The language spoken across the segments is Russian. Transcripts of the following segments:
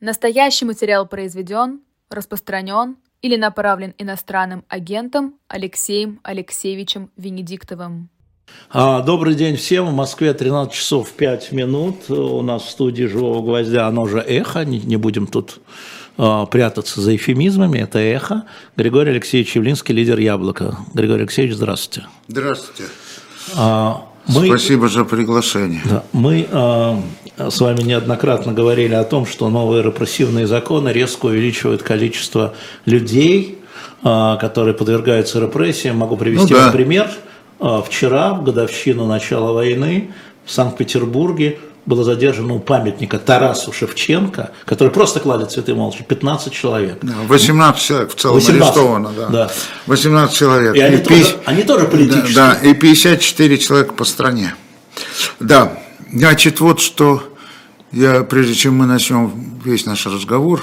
Настоящий материал произведен, распространен или направлен иностранным агентом Алексеем Алексеевичем Венедиктовым. А, Добрый день всем. В Москве 13 часов 5 минут. У нас в студии «Живого гвоздя» оно же «Эхо». Не, не будем тут а, прятаться за эфемизмами. Это «Эхо». Григорий Алексеевич Явлинский, лидер «Яблоко». Григорий Алексеевич, здравствуйте. Здравствуйте. А, мы, Спасибо за приглашение. Да, мы а, с вами неоднократно говорили о том, что новые репрессивные законы резко увеличивают количество людей, а, которые подвергаются репрессиям. Могу привести ну, да. пример. А, вчера, в годовщину начала войны, в Санкт-Петербурге было задержано у памятника Тарасу Шевченко, который просто кладет цветы молча, 15 человек. 18 человек в целом 18, арестовано, да. да. 18 человек. И, они, и тоже, 50, они тоже политические. Да, да, и 54 человека по стране. Да, значит, вот что я, прежде чем мы начнем весь наш разговор,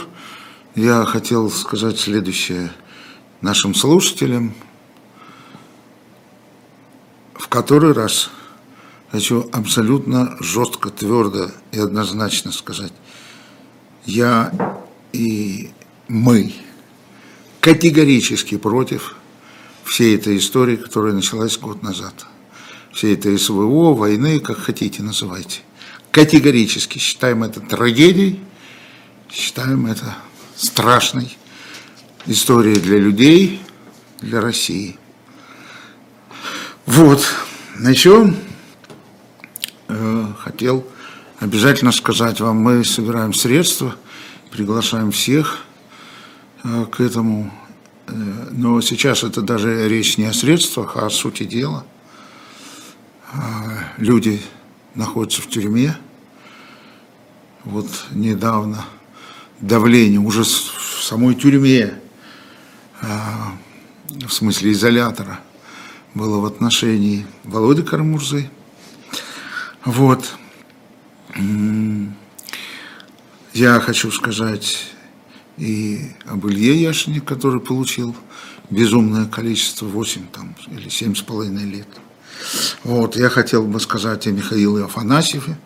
я хотел сказать следующее нашим слушателям. В который раз хочу абсолютно жестко, твердо и однозначно сказать, я и мы категорически против всей этой истории, которая началась год назад. Всей этой СВО, войны, как хотите называйте. Категорически считаем это трагедией, считаем это страшной историей для людей, для России. Вот. Начнем хотел обязательно сказать вам, мы собираем средства, приглашаем всех э, к этому. Э, но сейчас это даже речь не о средствах, а о сути дела. Люди находятся в тюрьме. Вот недавно давление уже в самой тюрьме, в смысле изолятора, было в отношении Володи Карамурзы. Вот. Я хочу сказать и об Илье Яшине, который получил безумное количество, 8 там, или 7,5 лет. Вот, я хотел бы сказать о Михаиле Афанасьеве,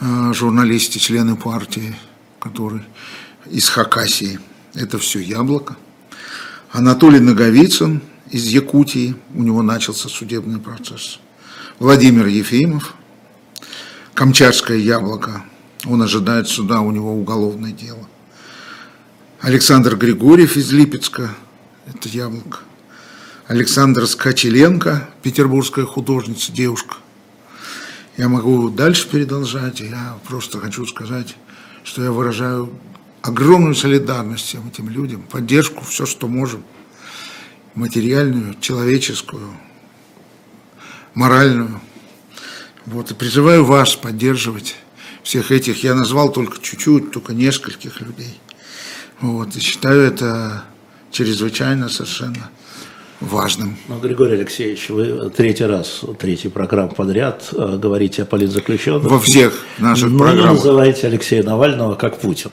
э, журналисте, члены партии, который из Хакасии. Это все яблоко. Анатолий Наговицын из Якутии, у него начался судебный процесс. Владимир Ефимов, Камчатское яблоко. Он ожидает суда, у него уголовное дело. Александр Григорьев из Липецка, это яблоко. Александр Скачеленко, петербургская художница, девушка. Я могу дальше передолжать, я просто хочу сказать, что я выражаю огромную солидарность всем этим людям, поддержку, все, что можем, материальную, человеческую, моральную. Вот, и призываю вас поддерживать всех этих. Я назвал только чуть-чуть, только нескольких людей. Вот, и считаю это чрезвычайно совершенно важным. Ну, Григорий Алексеевич, вы третий раз, третий программ подряд э, говорите о политзаключенных. Во всех наших Но программах. не называете Алексея Навального как Путин.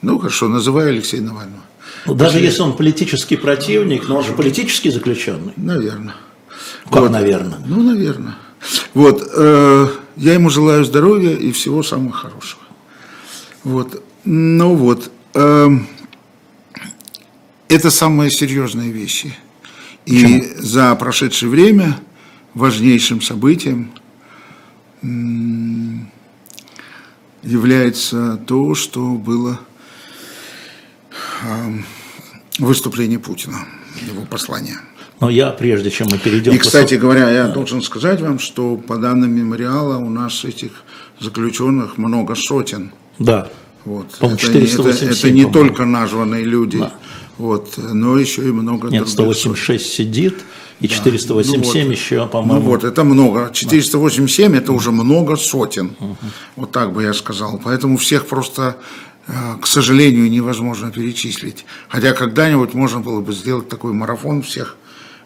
Ну, хорошо, называю Алексея Навального. Ну, даже если он политический противник, но он же политический заключенный. Наверное. Как, вот. наверное? Ну, наверное. Вот, э, я ему желаю здоровья и всего самого хорошего. Вот, ну вот, э, это самые серьезные вещи. И Почему? за прошедшее время важнейшим событием является то, что было э, выступление Путина, его послание. Но я, прежде чем мы перейдем... И, кстати говоря, я должен сказать вам, что по данным мемориала у нас этих заключенных много сотен. Да. Вот. Это, 487, это, это не только названные люди, да. вот, но еще и много Нет, 186 сотен. сидит, и 487 ну, вот, еще, по-моему. Ну вот, это много. 487 да. это уже много сотен. Угу. Вот так бы я сказал. Поэтому всех просто э, к сожалению, невозможно перечислить. Хотя когда-нибудь можно было бы сделать такой марафон всех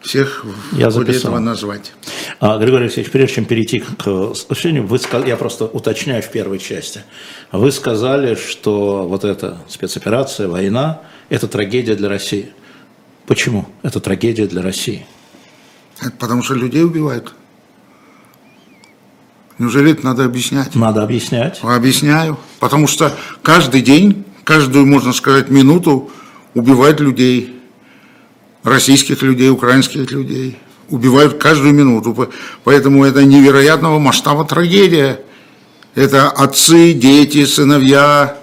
всех я записал. этого назвать. А, Григорий Алексеевич, прежде чем перейти к освещению, вы, я просто уточняю в первой части. Вы сказали, что вот эта спецоперация, война – это трагедия для России. Почему это трагедия для России? Это потому что людей убивают. Неужели это надо объяснять? Надо объяснять. Объясняю. Потому что каждый день, каждую, можно сказать, минуту убивают людей. Российских людей, украинских людей. Убивают каждую минуту. Поэтому это невероятного масштаба трагедия. Это отцы, дети, сыновья.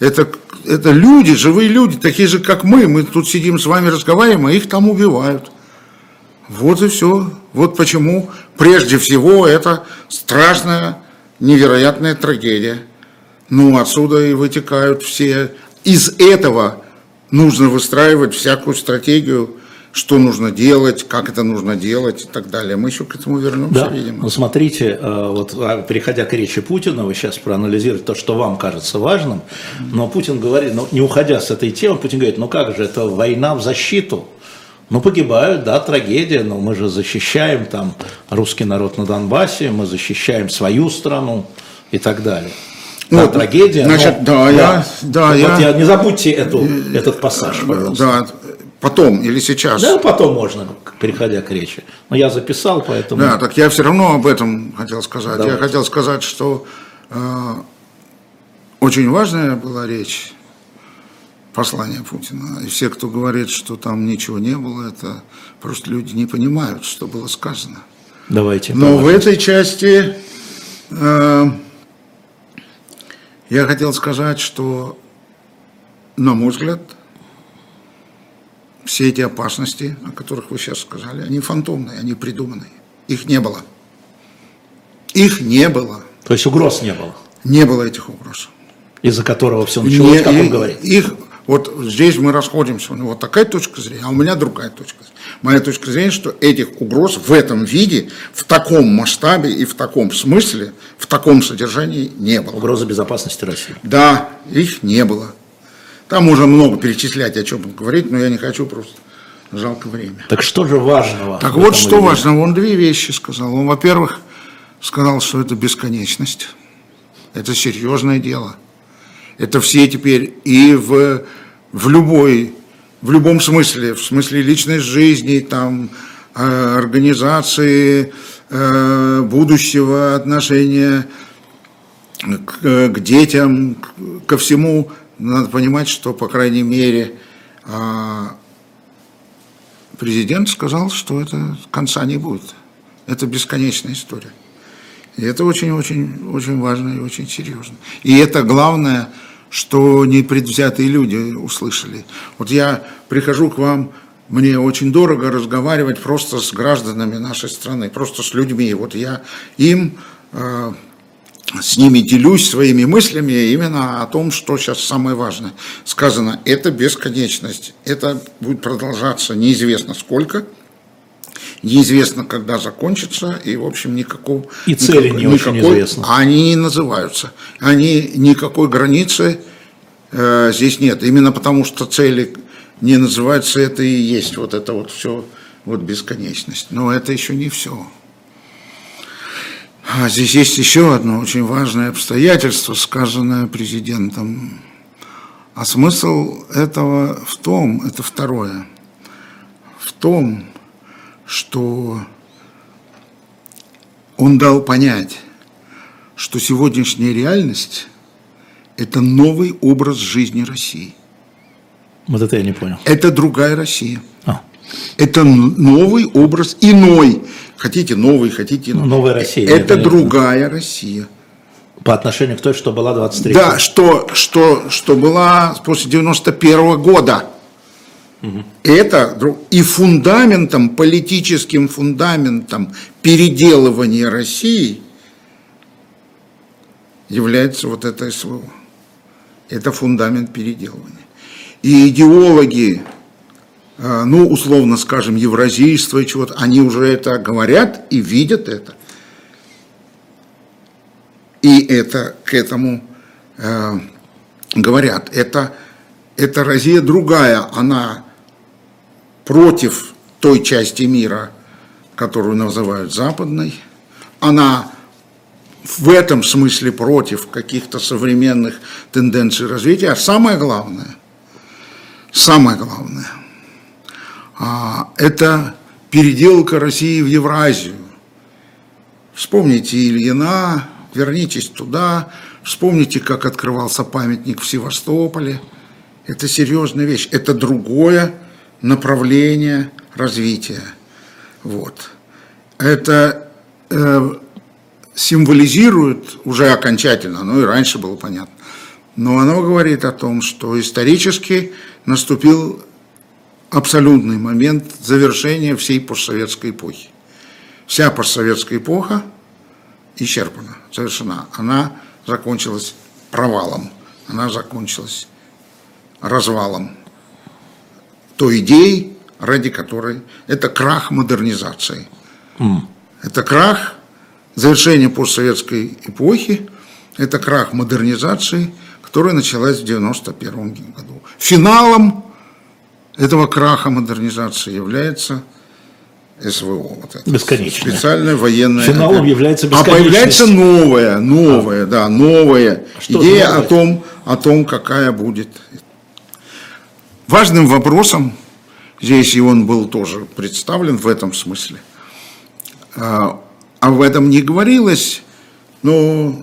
Это, это люди, живые люди, такие же, как мы. Мы тут сидим с вами, разговариваем, а их там убивают. Вот и все. Вот почему прежде всего это страшная, невероятная трагедия. Ну, отсюда и вытекают все. Из этого нужно выстраивать всякую стратегию, что нужно делать, как это нужно делать и так далее. Мы еще к этому вернемся, да. видимо. Ну, смотрите, э, вот а, переходя к речи Путина, вы сейчас проанализируете то, что вам кажется важным, но Путин говорит, ну, не уходя с этой темы, Путин говорит, ну как же, это война в защиту ну, погибают, да, трагедия, но мы же защищаем там русский народ на Донбассе, мы защищаем свою страну и так далее. Да, вот, трагедия. Значит, но, да, да, я, да, вот я, не забудьте эту, этот пассаж, пожалуйста. Да, потом или сейчас? Да, потом можно, переходя к речи. Но я записал, поэтому... Да, так я все равно об этом хотел сказать. Давайте. Я хотел сказать, что э, очень важная была речь послание Путина. И все, кто говорит, что там ничего не было, это просто люди не понимают, что было сказано. Давайте. Но в этой части э, я хотел сказать, что, на мой взгляд, все эти опасности, о которых вы сейчас сказали, они фантомные, они придуманные. Их не было. Их не было. То есть угроз не было? Не было этих угроз. Из-за которого все началось, не, как он говорит? Их, вот здесь мы расходимся, у него такая точка зрения, а у меня другая точка зрения. Моя точка зрения, что этих угроз в этом виде, в таком масштабе и в таком смысле, в таком содержании не было. Угроза безопасности России? Да, их не было. Там можно много перечислять, о чем говорить, но я не хочу просто. Жалко время. Так что же важного? Так вот, что важного. Он две вещи сказал. Он, во-первых, сказал, что это бесконечность. Это серьезное дело. Это все теперь и в, в любой, в любом смысле, в смысле личной жизни, там, э, организации, э, будущего отношения к, к детям, ко всему, надо понимать, что, по крайней мере, а, президент сказал, что это конца не будет. Это бесконечная история. И это очень-очень очень важно и очень серьезно. И это главное – что непредвзятые люди услышали. Вот я прихожу к вам, мне очень дорого разговаривать просто с гражданами нашей страны, просто с людьми. Вот я им, э, с ними делюсь своими мыслями именно о том, что сейчас самое важное. Сказано, это бесконечность, это будет продолжаться неизвестно сколько – неизвестно, когда закончится, и, в общем, никакого... И цели никакой, не очень никакой, известны. Они называются. Они никакой границы э, здесь нет. Именно потому, что цели не называются, это и есть вот это вот все, вот бесконечность. Но это еще не все. А здесь есть еще одно очень важное обстоятельство, сказанное президентом. А смысл этого в том, это второе, в том, что он дал понять, что сегодняшняя реальность – это новый образ жизни России. Вот это я не понял. Это другая Россия. А. Это новый образ, иной. Хотите новый, хотите иной. Новая Россия. Это другая Россия. По отношению к той, что была 23 Да, что, что, что была после 91 -го года. Угу. Это и фундаментом, политическим фундаментом переделывания России является вот это слово. Это фундамент переделывания. И идеологи, ну, условно скажем, евразийства и чего-то, они уже это говорят и видят это. И это к этому э, говорят. Это, это Россия другая, она против той части мира, которую называют западной. Она в этом смысле против каких-то современных тенденций развития. А самое главное, самое главное, это переделка России в Евразию, Вспомните Ильина, вернитесь туда, вспомните, как открывался памятник в Севастополе. Это серьезная вещь, это другое направление развития. Вот. Это э, символизирует уже окончательно, ну и раньше было понятно, но оно говорит о том, что исторически наступил абсолютный момент завершения всей постсоветской эпохи. Вся постсоветская эпоха исчерпана, завершена. Она закончилась провалом, она закончилась развалом той идеи, ради которой это крах модернизации. Mm. Это крах завершения постсоветской эпохи, это крах модернизации, которая началась в 1991 году. Финалом этого краха модернизации является СВО. Вот это. Специальная военная. Финалом является А появляется новая, новая, а. да, новая Что идея новое? о том, о том, какая будет. Важным вопросом, здесь и он был тоже представлен в этом смысле, а, об этом не говорилось, но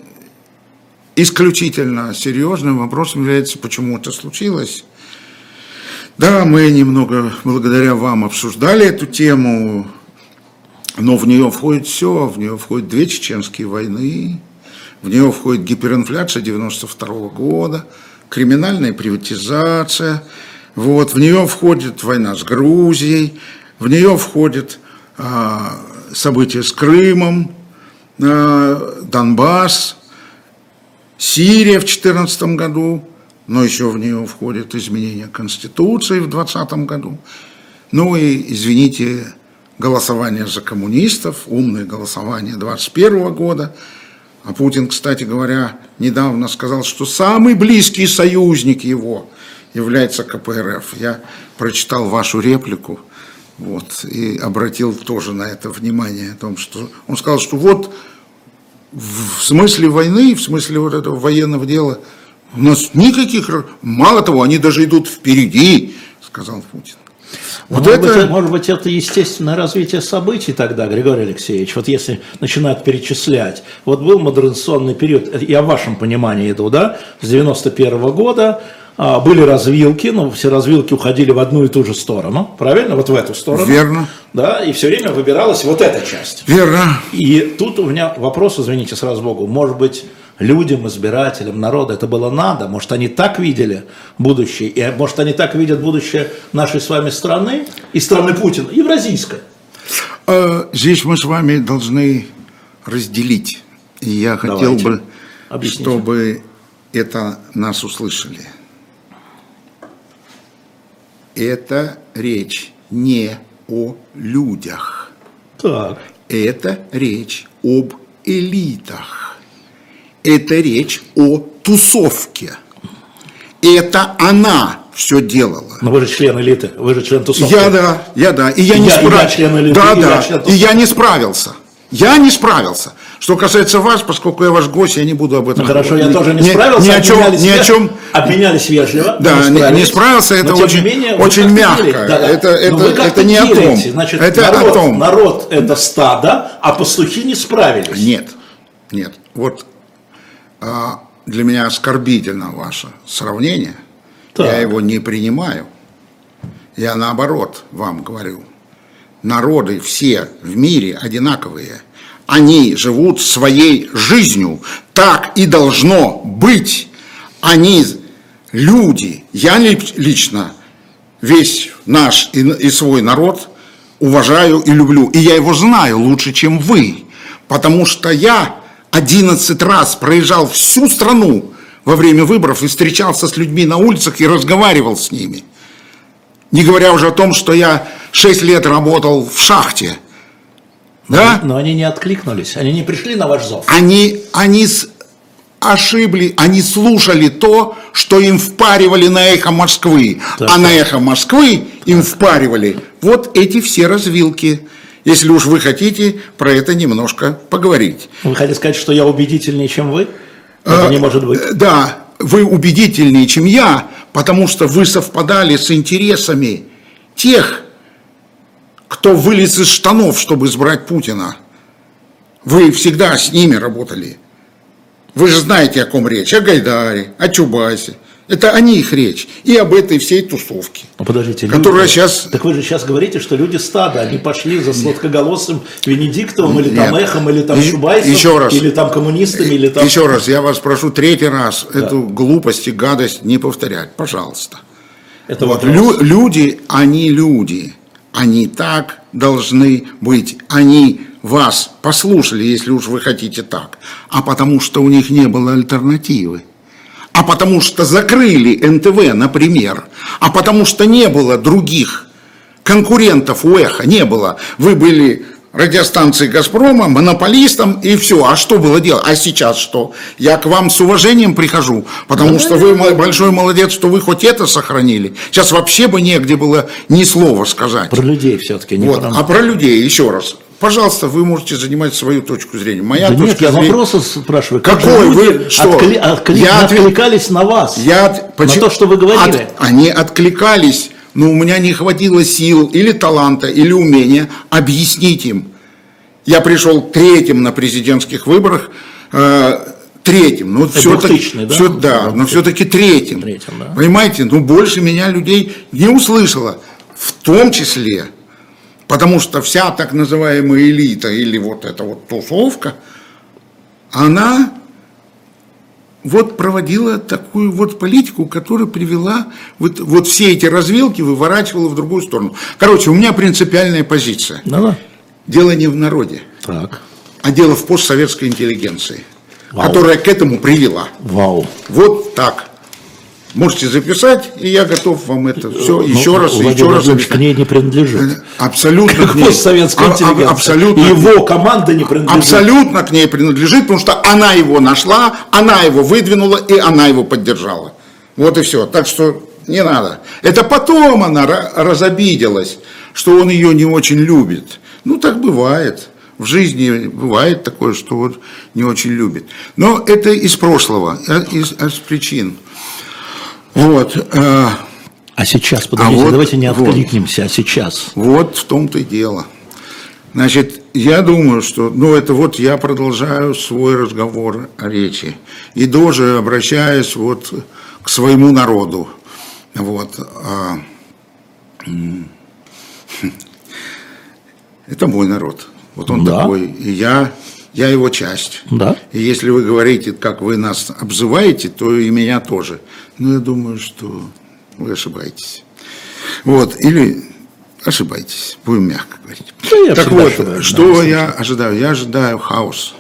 исключительно серьезным вопросом является, почему это случилось да, мы немного благодаря вам обсуждали эту тему, но в нее входит все, в нее входят две чеченские войны, в нее входит гиперинфляция 92 -го года, криминальная приватизация, вот, в нее входит война с Грузией, в нее входит а, события с Крымом, а, Донбасс, Сирия в 2014 году, но еще в нее входит изменение Конституции в 2020 году. Ну и, извините, голосование за коммунистов, умное голосование 2021 года. А Путин, кстати говоря, недавно сказал, что самый близкий союзник его является КПРФ. Я прочитал вашу реплику вот, и обратил тоже на это внимание, о том, что он сказал, что вот в смысле войны, в смысле вот этого военного дела – у нас никаких... Мало того, они даже идут впереди, сказал Путин. Вот может, это... быть, может быть, это естественное развитие событий тогда, Григорий Алексеевич, вот если начинают перечислять. Вот был модернизационный период, я в вашем понимании иду, да, с 91 -го года, а, были развилки, но все развилки уходили в одну и ту же сторону, правильно? Вот в эту сторону. Верно. Да, и все время выбиралась вот эта часть. Верно. И тут у меня вопрос, извините, сразу Богу, может быть, людям, избирателям, народу это было надо? Может, они так видели будущее? И может, они так видят будущее нашей с вами страны и страны Путина, евразийской? А, здесь мы с вами должны разделить. И я хотел Давайте. бы, Объясните. чтобы это нас услышали это речь не о людях. Так. Это речь об элитах. Это речь о тусовке. Это она все делала. Но вы же член элиты, вы же член тусовки. Я да, я да. И я, я не справился. Да, и да. И я не справился. Я не справился. Что касается вас, поскольку я ваш гость, я не буду об этом ну, хорошо, я тоже не справился. Ни, о чем, ни о чем. Обменялись вежливо. Да, не, не справился, это очень, менее, очень мягко. Да, да. Это, это, это не о том. Значит, это народ, о том. Народ это стадо, а пастухи не справились. Нет, нет. Вот для меня оскорбительно ваше сравнение. Так. Я его не принимаю. Я наоборот вам говорю. Народы все в мире одинаковые – они живут своей жизнью. Так и должно быть. Они люди. Я лично весь наш и, и свой народ уважаю и люблю. И я его знаю лучше, чем вы. Потому что я 11 раз проезжал всю страну во время выборов и встречался с людьми на улицах и разговаривал с ними. Не говоря уже о том, что я 6 лет работал в шахте – да? Но они не откликнулись, они не пришли на ваш зов. Они, они ошибли, они слушали то, что им впаривали на эхо Москвы. Так, а на эхо Москвы им впаривали вот эти все развилки. Если уж вы хотите про это немножко поговорить. Вы хотите сказать, что я убедительнее, чем вы? Это а, не может быть. Да, вы убедительнее, чем я, потому что вы совпадали с интересами тех, кто вылез из штанов, чтобы избрать Путина. Вы всегда с ними работали. Вы же знаете, о ком речь. О Гайдаре, о Чубайсе. Это о них речь. И об этой всей тусовке. Ну, подождите, которая люди, сейчас... Так вы же сейчас говорите, что люди стада, они пошли за сладкоголосым Венедиктовым, или там Эхом, или там Шубайсом, еще раз. или там коммунистами, или там... Еще раз, я вас прошу третий раз да. эту глупость и гадость не повторять, пожалуйста. Это вот, лю- люди, они люди. Они так должны быть. Они вас послушали, если уж вы хотите так. А потому что у них не было альтернативы а потому что закрыли НТВ, например, а потому что не было других конкурентов у «Эхо», не было. Вы были радиостанцией «Газпрома», монополистом и все. А что было делать? А сейчас что? Я к вам с уважением прихожу, потому да, что вы большой молодец, что вы хоть это сохранили. Сейчас вообще бы негде было ни слова сказать. Про людей все-таки. Не вот. Про... А про людей, еще раз пожалуйста, вы можете занимать свою точку зрения. Моя да точка нет, я зрения... вопросы спрашиваю. Как Какой вы? Что? Откли... Откли... Я откликались на вас, я... на то, что вы говорили. От... Они откликались, но у меня не хватило сил или таланта, или умения объяснить им. Я пришел третьим на президентских выборах, э, третьим, ну все-таки, да? Все, да, но все-таки третьим. третьим да? Понимаете, ну больше меня людей не услышало, в том числе Потому что вся так называемая элита или вот эта вот тусовка, она вот проводила такую вот политику, которая привела вот, вот все эти развилки, выворачивала в другую сторону. Короче, у меня принципиальная позиция. Да -да. Дело не в народе, так. а дело в постсоветской интеллигенции, Вау. которая к этому привела. Вау. Вот так. Можете записать, и я готов вам это все ну, еще раз, Владимир еще раз объяснить. к ней не принадлежит. Абсолютно к ней. Постсоветская интеллигенция. Абсолютно. Его команда не принадлежит. Абсолютно к ней принадлежит, потому что она его нашла, она его выдвинула, и она его поддержала. Вот и все. Так что не надо. Это потом она разобиделась, что он ее не очень любит. Ну, так бывает. В жизни бывает такое, что вот не очень любит. Но это из прошлого, э, из, из причин. Вот. Э, а сейчас, подождите, а вот, давайте не откликнемся, вот, а сейчас. Вот в том-то и дело. Значит, я думаю, что, ну, это вот я продолжаю свой разговор о речи. И тоже обращаюсь вот к своему народу. Вот. А, это мой народ. Вот он да. такой. И я я его часть. Да. И если вы говорите, как вы нас обзываете, то и меня тоже. Но я думаю, что вы ошибаетесь. Вот, или ошибаетесь, будем мягко говорить. Да, так вот, ошибаюсь, что да, я ожидаю? Я ожидаю хаос.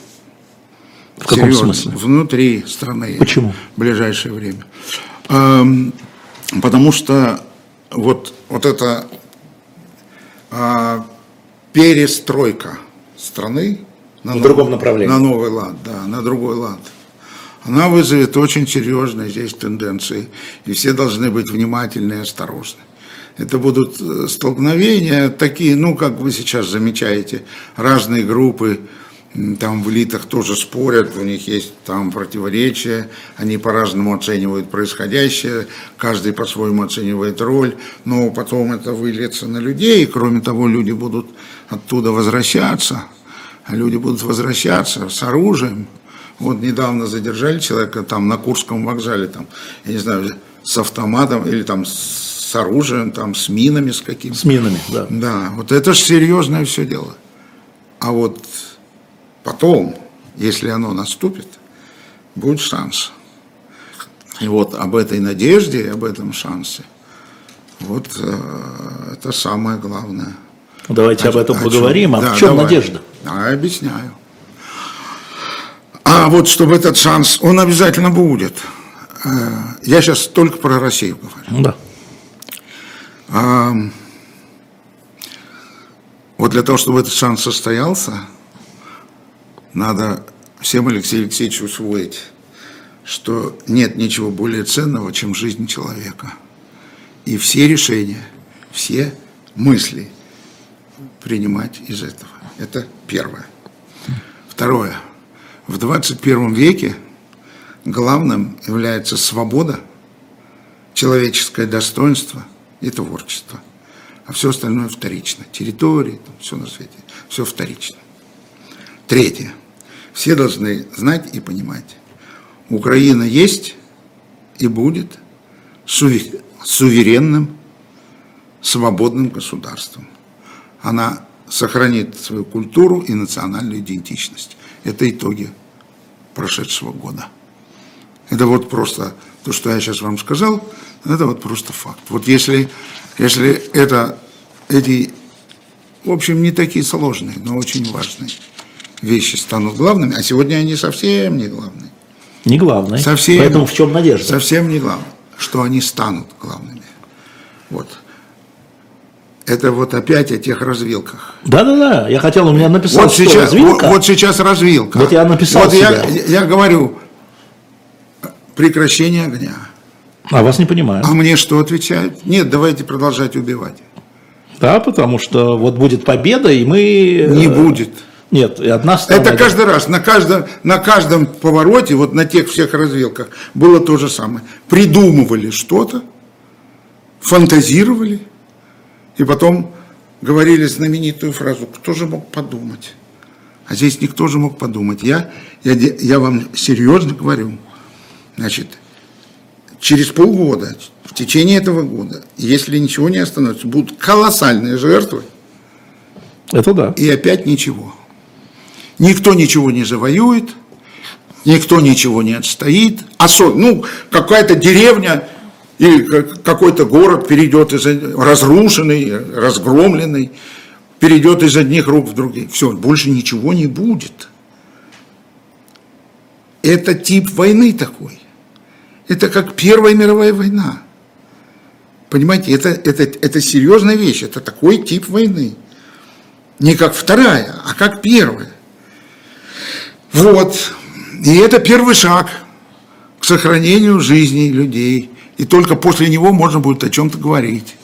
В каком Серьезно, смысле? Внутри страны. Почему? В ближайшее время. Эм, потому что вот, вот эта э, перестройка страны, на нов... другом направлении. На новый лад, да, на другой лад. Она вызовет очень серьезные здесь тенденции, и все должны быть внимательны и осторожны. Это будут э, столкновения такие, ну, как вы сейчас замечаете, разные группы, там в элитах тоже спорят, у них есть там противоречия, они по-разному оценивают происходящее, каждый по-своему оценивает роль, но потом это выльется на людей, и кроме того, люди будут оттуда возвращаться, люди будут возвращаться с оружием. Вот недавно задержали человека там на Курском вокзале, там, я не знаю, с автоматом или там с оружием, там, с минами с какими-то. С минами, да. Да, вот это же серьезное все дело. А вот потом, если оно наступит, будет шанс. И вот об этой надежде, об этом шансе, вот э, это самое главное. Давайте а, об этом поговорим. А да, в чем давай. надежда? А, объясняю. А вот чтобы этот шанс, он обязательно будет. Э, я сейчас только про Россию говорю. Да. А, вот для того, чтобы этот шанс состоялся, надо всем Алексею Алексеевичу усвоить, что нет ничего более ценного, чем жизнь человека. И все решения, все мысли принимать из этого. Это первое. Второе. В 21 веке главным является свобода, человеческое достоинство и творчество. А все остальное вторично. Территории, там, все на свете, все вторично. Третье. Все должны знать и понимать. Украина есть и будет суверенным, свободным государством. Она сохранит свою культуру и национальную идентичность. Это итоги прошедшего года. Это вот просто то, что я сейчас вам сказал, это вот просто факт. Вот если, если это, эти, в общем, не такие сложные, но очень важные вещи станут главными, а сегодня они совсем не главные. Не главные. Совсем, Поэтому в чем надежда? Совсем не главное, что они станут главными. Вот. Это вот опять о тех развилках. Да-да-да, я хотел, у меня написал, вот сейчас, развилка. Вот, вот сейчас развилка. Вот я написал Вот я, я говорю, прекращение огня. А вас не понимаю. А мне что отвечают? Нет, давайте продолжать убивать. Да, потому что вот будет победа, и мы... Не будет. Нет, и одна сторона... Это каждый раз, на каждом, на каждом повороте, вот на тех всех развилках, было то же самое. Придумывали что-то, фантазировали, и потом говорили знаменитую фразу «Кто же мог подумать?» А здесь никто же мог подумать. Я, я, я вам серьезно говорю. Значит, через полгода, в течение этого года, если ничего не остановится, будут колоссальные жертвы. Это да. И опять ничего. Никто ничего не завоюет, никто ничего не отстоит. Осо... Ну, какая-то деревня или какой-то город перейдет из разрушенный, разгромленный, перейдет из одних рук в другие. Все, больше ничего не будет. Это тип войны такой. Это как Первая мировая война. Понимаете, это, это, это серьезная вещь, это такой тип войны. Не как вторая, а как первая. Вот. И это первый шаг к сохранению жизни людей – и только после него можно будет о чем-то говорить.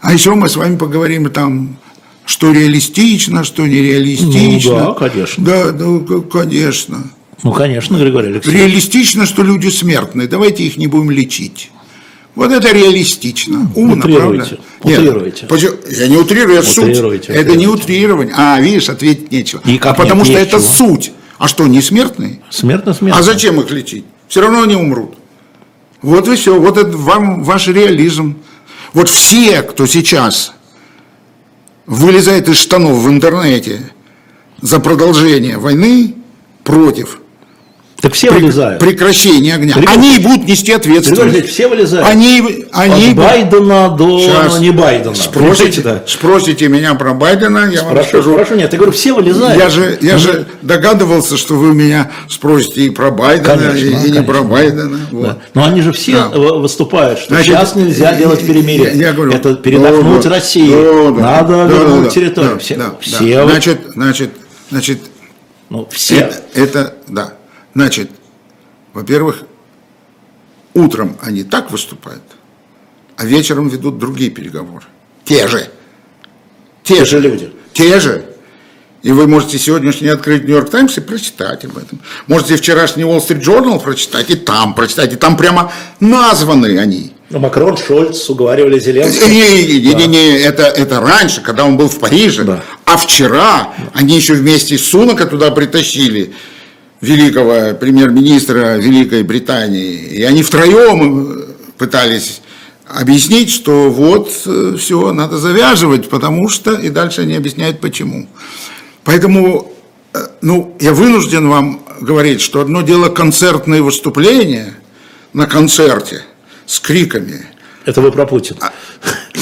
А еще мы с вами поговорим там, что реалистично, что нереалистично. Ну, да, конечно. Да, да, конечно. Ну, конечно, Григорий Алексеевич. Реалистично, что люди смертные. Давайте их не будем лечить. Вот это реалистично. Умно, утрируйте, правда? Утрируйте. Нет, я не утрирую, это суть. Утрируйте. Это не утрирование. А, видишь, ответить нечего. Никак а потому нет, что нечего. это суть. А что, не смертные? Смертно, смертно. А зачем их лечить? Все равно они умрут. Вот и все, вот это вам ваш реализм. Вот все, кто сейчас вылезает из штанов в интернете за продолжение войны против так все Прек- вылезают. Прекращение огня. Ребята, они будут нести ответственность. все вылезают. Они, они От Байдена до Сейчас не Байдена. Спросите, да. спросите меня про Байдена, я спрошу, вам скажу. Спрошу, нет, я говорю, все вылезают. Я же, я же догадывался, что вы меня спросите и про Байдена, конечно, и, и конечно. не про Байдена. Вот. Да. Но они же все да. выступают, что Значит, сейчас нельзя делать перемирие. Я, я говорю, Это передохнуть да, Россию. Да, Надо да, вернуть да, территорию. Да, все, да, все да. Значит, значит, значит, ну, все. Это, это, да. Значит, во-первых, утром они так выступают, а вечером ведут другие переговоры. Те же. Те, Те же люди. Те же. И вы можете сегодняшний открыть Нью-Йорк Таймс и прочитать об этом. Можете вчерашний Wall Street Journal прочитать и там прочитать. И там прямо названы они. Но Макрон, Шольц уговаривали Зеленского. Не-не-не, да. не, это, это раньше, когда он был в Париже. Да. А вчера да. они еще вместе с Сунака туда притащили великого премьер-министра Великой Британии. И они втроем пытались объяснить, что вот э, все, надо завязывать, потому что, и дальше они объясняют почему. Поэтому, э, ну, я вынужден вам говорить, что одно дело концертные выступления на концерте с криками. Это вы про Путина. А,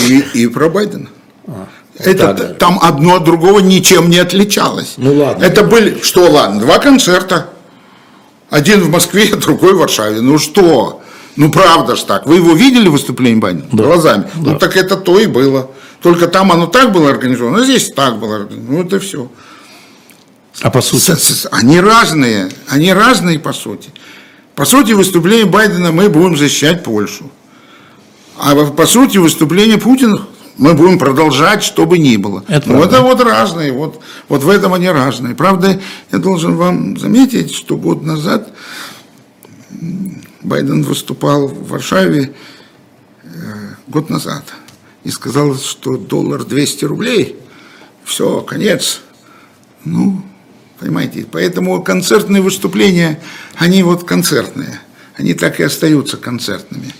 и, и про Байдена. А. Это, да, там одно от другого ничем не отличалось. Ну ладно. Это были, что ладно, два концерта. Один в Москве, другой в Варшаве. Ну что? Ну правда ж так. Вы его видели выступление Байдена? Да. Глазами. Ну, да. Ну так это то и было. Только там оно так было организовано, а здесь так было организовано. Ну это все. А по сути? Они разные. Они разные по сути. По сути, выступление Байдена мы будем защищать Польшу. А по сути, выступление Путина мы будем продолжать, что бы ни было. Это, ну, это вот разные, вот, вот в этом они разные. Правда, я должен вам заметить, что год назад Байден выступал в Варшаве э, год назад и сказал, что доллар 200 рублей, все, конец. Ну, Понимаете? Поэтому концертные выступления, они вот концертные. Они так и остаются концертными.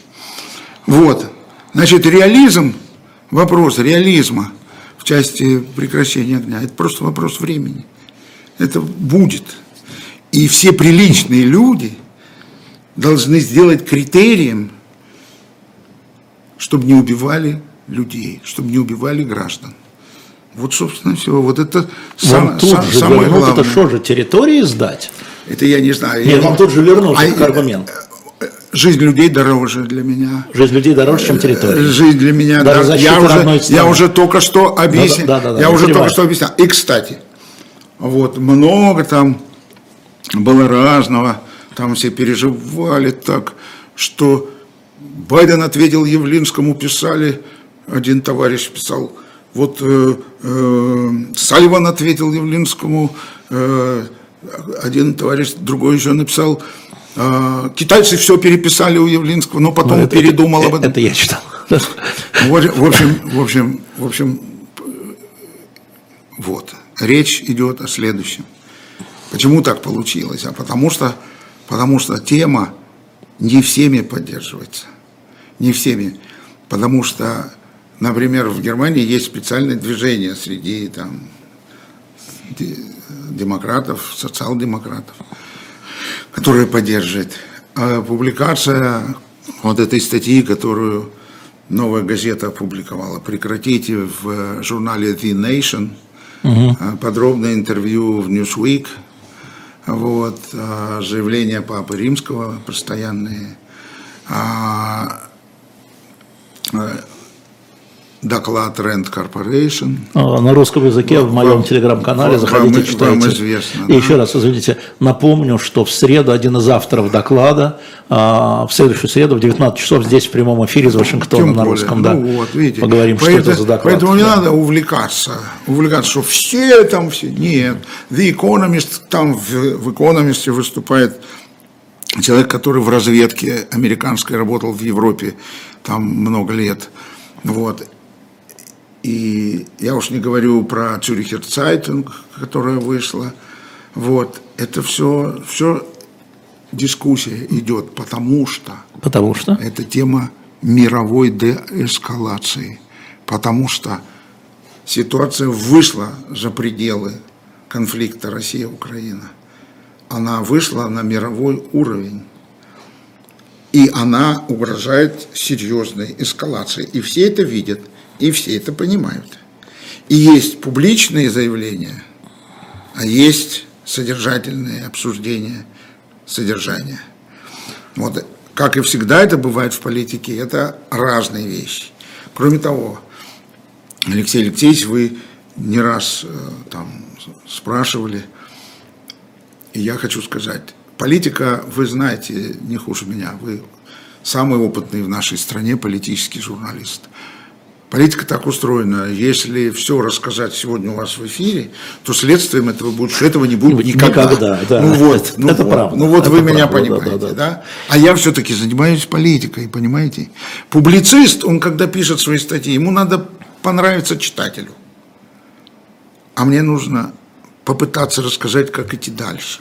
Вот. Значит, реализм, вопрос реализма в части прекращения огня, это просто вопрос времени. Это будет. И все приличные люди должны сделать критерием, чтобы не убивали людей, чтобы не убивали граждан. Вот, собственно, все. Вот это сам, тут сам, же самое вернут, главное. Это что же, территории сдать? Это я не знаю. Нет, я... вам тут же вернулся а, аргумент. Жизнь людей дороже для меня. Жизнь людей дороже, чем территория. Жизнь для меня Даже да, я уже, я уже только что объяснил. Да, да, да, я уже только что объяснил. И кстати, вот много там было разного, там все переживали так, что Байден ответил Явлинскому, писали, один товарищ писал, вот э, э, Сальван ответил Явлинскому, э, один товарищ, другой еще написал, э, китайцы все переписали у Явлинского, но потом ну, это, передумал это, об этом. Это я читал. В, в общем, в общем, в общем, вот. Речь идет о следующем. Почему так получилось? А потому что, потому что тема не всеми поддерживается. Не всеми. Потому что Например, в Германии есть специальное движение среди там, демократов, социал-демократов, которое поддерживает. А публикация вот этой статьи, которую новая газета опубликовала, прекратите в журнале The Nation, угу. подробное интервью в Newsweek, вот, а, заявления Папы Римского постоянные, доклад Rent Corporation. А, на русском языке вам, в моем телеграм-канале, заходите, вам, читайте. Вам известно, И да? еще раз, извините, напомню, что в среду один из авторов доклада, а, в следующую среду в 19 часов здесь в прямом эфире из Вашингтона Тем на русском, более. да, ну, вот, видите, поговорим, поэтому, что это за доклад. Поэтому не надо увлекаться, увлекаться, что все там все, нет. The Economist, там в, в Economist выступает человек, который в разведке американской работал в Европе там много лет. Вот. И я уж не говорю про Цюрихер Цайтинг, которая вышла. Вот, это все, все дискуссия идет, потому что... Потому что? Это тема мировой деэскалации. Потому что ситуация вышла за пределы конфликта Россия-Украина. Она вышла на мировой уровень. И она угрожает серьезной эскалацией. И все это видят. И все это понимают. И есть публичные заявления, а есть содержательные обсуждения содержания. Вот, как и всегда это бывает в политике, это разные вещи. Кроме того, Алексей Алексеевич, вы не раз э, там спрашивали, и я хочу сказать, политика, вы знаете не хуже меня, вы самый опытный в нашей стране политический журналист. Политика так устроена. Если все рассказать сегодня у вас в эфире, то следствием этого будет, что этого не будет никогда. никогда да. Ну вот, ну это вот, правда. Ну вот это вы правда, меня понимаете, да, да, да. да? А я все-таки занимаюсь политикой, понимаете? Публицист, он когда пишет свои статьи, ему надо понравиться читателю. А мне нужно попытаться рассказать, как идти дальше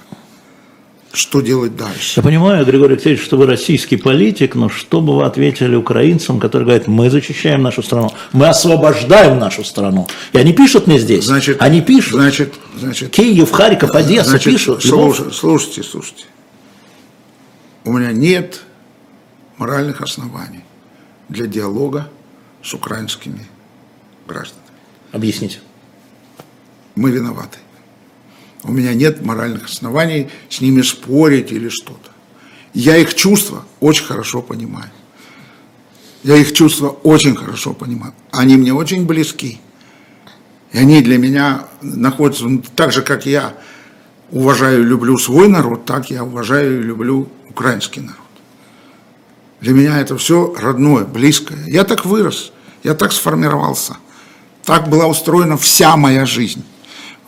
что делать дальше. Я понимаю, Григорий Алексеевич, что вы российский политик, но что бы вы ответили украинцам, которые говорят, мы защищаем нашу страну, мы освобождаем нашу страну. И они пишут мне здесь, значит, они пишут. Значит, значит, Киев, Харьков, Одесса значит, пишут. Слушайте, слушайте, слушайте. У меня нет моральных оснований для диалога с украинскими гражданами. Объясните. Мы виноваты. У меня нет моральных оснований с ними спорить или что-то. Я их чувства очень хорошо понимаю. Я их чувства очень хорошо понимаю. Они мне очень близки. И они для меня находятся так же, как я уважаю и люблю свой народ, так я уважаю и люблю украинский народ. Для меня это все родное, близкое. Я так вырос, я так сформировался. Так была устроена вся моя жизнь.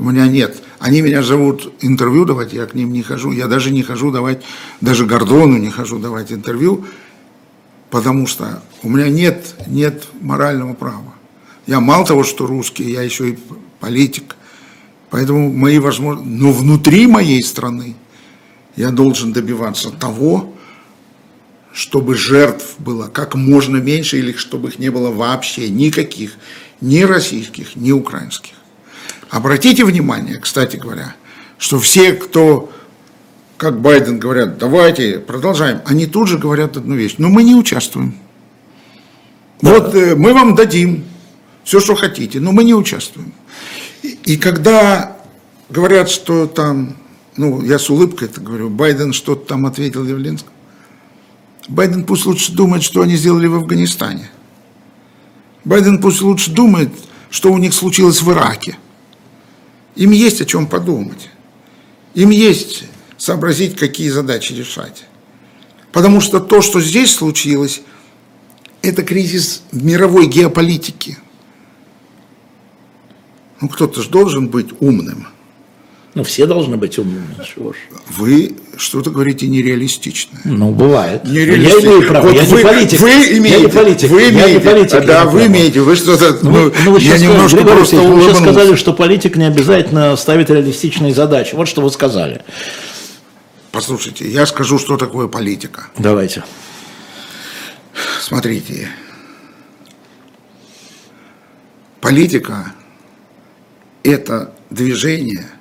У меня нет они меня зовут интервью давать, я к ним не хожу. Я даже не хожу давать, даже Гордону не хожу давать интервью, потому что у меня нет, нет морального права. Я мало того, что русский, я еще и политик. Поэтому мои возможности, но внутри моей страны я должен добиваться того, чтобы жертв было как можно меньше или чтобы их не было вообще никаких, ни российских, ни украинских. Обратите внимание, кстати говоря, что все, кто, как Байден говорят, давайте продолжаем, они тут же говорят одну вещь, но мы не участвуем. Да. Вот э, мы вам дадим все, что хотите, но мы не участвуем. И, и когда говорят, что там, ну, я с улыбкой это говорю, Байден что-то там ответил Явленскому, Байден пусть лучше думает, что они сделали в Афганистане. Байден пусть лучше думает, что у них случилось в Ираке. Им есть о чем подумать. Им есть сообразить, какие задачи решать. Потому что то, что здесь случилось, это кризис мировой геополитики. Ну, кто-то же должен быть умным. Ну, все должны быть умными. Чего ж. Вы что-то говорите нереалистичное. Ну, бывает. Нереалистично. Я имею право, вот я вы, не политик. Вы имеете, я не политик. Вы имеете, я не политик, да, вы имеете, вы что-то, ну, ну, ну, вы я немножко сказали, просто Вы сейчас сказали, что политик не обязательно ставит реалистичные задачи. Вот что вы сказали. Послушайте, я скажу, что такое политика. Давайте. Смотрите. Политика – это движение –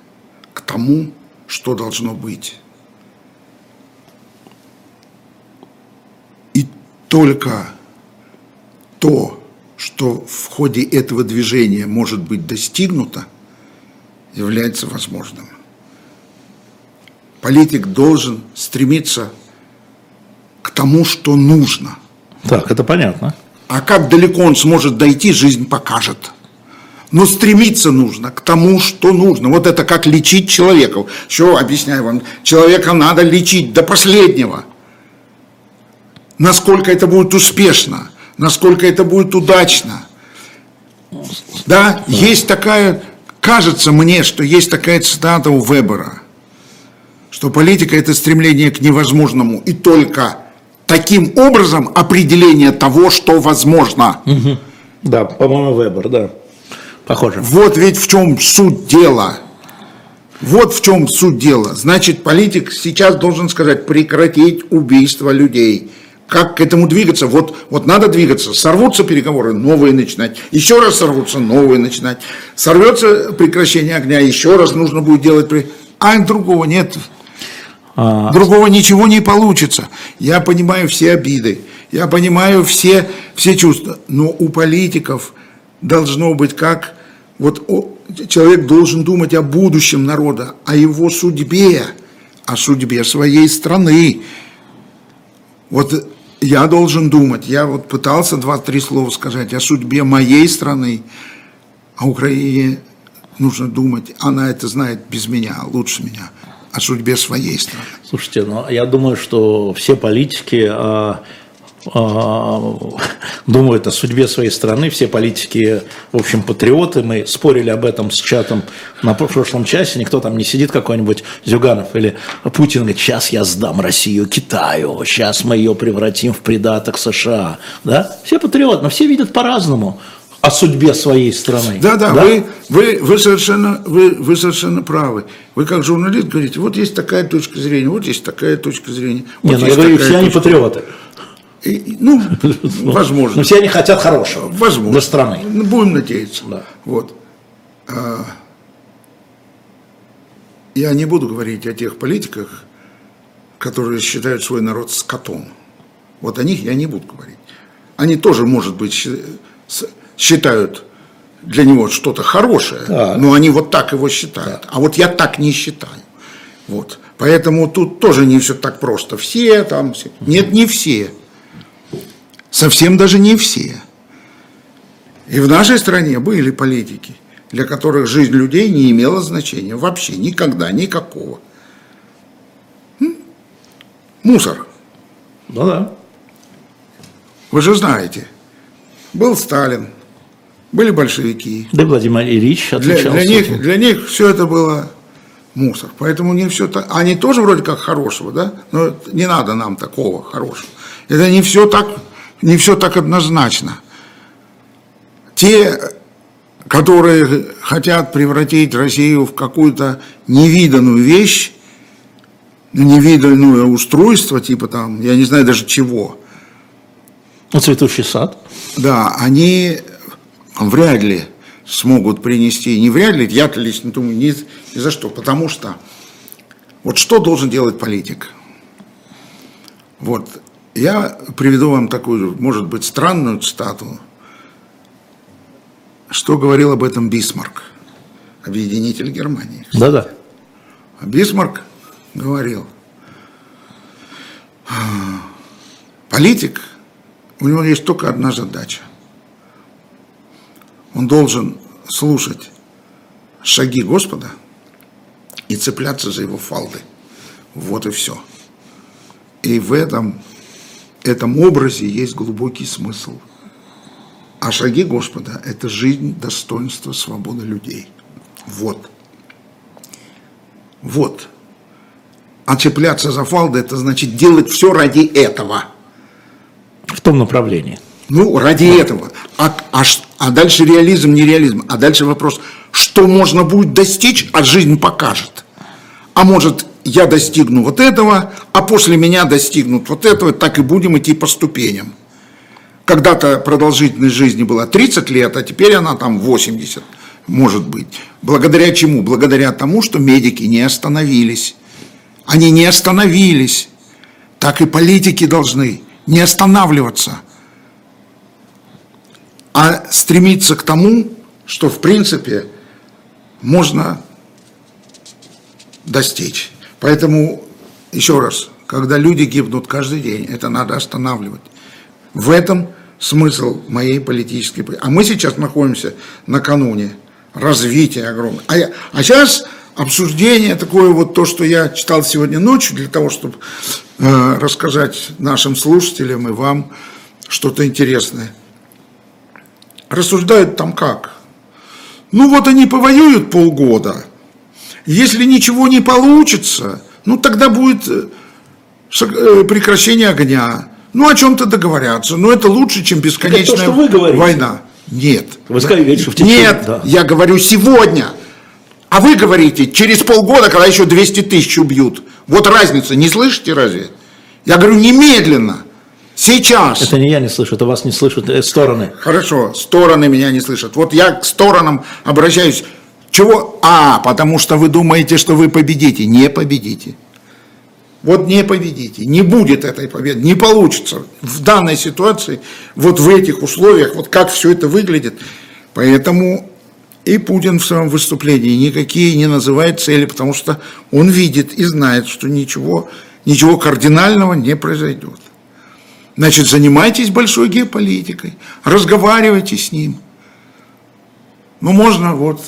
к тому, что должно быть. И только то, что в ходе этого движения может быть достигнуто, является возможным. Политик должен стремиться к тому, что нужно. Так, это понятно. А как далеко он сможет дойти, жизнь покажет. Но стремиться нужно к тому, что нужно. Вот это как лечить человека. Что объясняю вам? Человека надо лечить до последнего. Насколько это будет успешно, насколько это будет удачно. Да, есть такая, кажется мне, что есть такая цитата у Вебера, что политика – это стремление к невозможному, и только таким образом определение того, что возможно. Угу. Да, по-моему, Вебер, да. Похоже. Вот ведь в чем суть дела. Вот в чем суть дела. Значит, политик сейчас должен сказать, прекратить убийство людей. Как к этому двигаться? Вот, вот надо двигаться. Сорвутся переговоры, новые начинать. Еще раз сорвутся, новые начинать. Сорвется прекращение огня, еще раз нужно будет делать. А другого нет. А... Другого ничего не получится. Я понимаю все обиды, я понимаю все, все чувства. Но у политиков должно быть как, вот человек должен думать о будущем народа, о его судьбе, о судьбе своей страны. Вот я должен думать, я вот пытался два-три слова сказать о судьбе моей страны, о Украине нужно думать, она это знает без меня, лучше меня, о судьбе своей страны. Слушайте, ну я думаю, что все политики а, думают о судьбе своей страны. Все политики, в общем, патриоты. Мы спорили об этом с чатом на прошлом часе. Никто там не сидит какой-нибудь Зюганов или Путин говорит, сейчас я сдам Россию Китаю, сейчас мы ее превратим в придаток США. Да? Все патриоты, но все видят по-разному о судьбе своей страны. Да, да, да? Вы, вы, вы, совершенно, вы, вы совершенно правы. Вы как журналист говорите, вот есть такая точка зрения, вот есть такая точка зрения. Вот Нет, ну я говорю, все они патриоты. Ну, возможно. Но все они хотят хорошего возможно. для страны. Ну, будем надеяться. Да. Вот. А, я не буду говорить о тех политиках, которые считают свой народ скотом. Вот о них я не буду говорить. Они тоже, может быть, считают для него что-то хорошее, да. но они вот так его считают. Да. А вот я так не считаю. Вот. Поэтому тут тоже не все так просто. Все там, все. нет, не все. Совсем даже не все. И в нашей стране были политики, для которых жизнь людей не имела значения вообще, никогда, никакого. Мусор. Ну да. Вы же знаете, был Сталин, были большевики. Да, Владимир Ильич отличался. Для, для, них, для них все это было мусор. Поэтому не все так. Они тоже вроде как хорошего, да? Но не надо нам такого хорошего. Это не все так не все так однозначно. Те которые хотят превратить Россию в какую-то невиданную вещь, невиданное устройство, типа там, я не знаю даже чего. Ну, цветущий сад. Да, они вряд ли смогут принести, не вряд ли, я лично думаю, ни, ни за что, потому что вот что должен делать политик? Вот, я приведу вам такую, может быть, странную цитату, что говорил об этом Бисмарк, объединитель Германии. Да-да. А Бисмарк говорил, политик, у него есть только одна задача. Он должен слушать шаги Господа и цепляться за его фалды. Вот и все. И в этом, этом образе есть глубокий смысл. А шаги Господа – это жизнь, достоинство, свобода людей. Вот. Вот. А цепляться за фалды – это значит делать все ради этого. В том направлении. Ну, ради этого. А, а, а дальше реализм, не реализм. А дальше вопрос, что можно будет достичь, а жизнь покажет. А может, я достигну вот этого, а после меня достигнут вот этого, так и будем идти по ступеням. Когда-то продолжительность жизни была 30 лет, а теперь она там 80, может быть. Благодаря чему? Благодаря тому, что медики не остановились они не остановились. Так и политики должны не останавливаться, а стремиться к тому, что в принципе можно достичь. Поэтому, еще раз, когда люди гибнут каждый день, это надо останавливать. В этом смысл моей политической... А мы сейчас находимся накануне развития огромного. А, я, а сейчас обсуждение такое вот то, что я читал сегодня ночью, для того, чтобы э, рассказать нашим слушателям и вам что-то интересное. Рассуждают там как? Ну вот они повоюют полгода. Если ничего не получится, ну тогда будет э, э, прекращение огня. Ну о чем-то договорятся. Но это лучше, чем бесконечная это то, что вы война. Нет. Вы сказали, что в течение... Нет, да. я говорю сегодня. А вы говорите, через полгода, когда еще 200 тысяч убьют. Вот разница, не слышите разве? Я говорю, немедленно, сейчас. Это не я не слышу, это вас не слышат э, стороны. Хорошо, стороны меня не слышат. Вот я к сторонам обращаюсь. Чего? А, потому что вы думаете, что вы победите. Не победите. Вот не победите, не будет этой победы, не получится. В данной ситуации, вот в этих условиях, вот как все это выглядит. Поэтому и Путин в своем выступлении никакие не называет цели, потому что он видит и знает, что ничего, ничего кардинального не произойдет. Значит, занимайтесь большой геополитикой, разговаривайте с ним. Ну, можно вот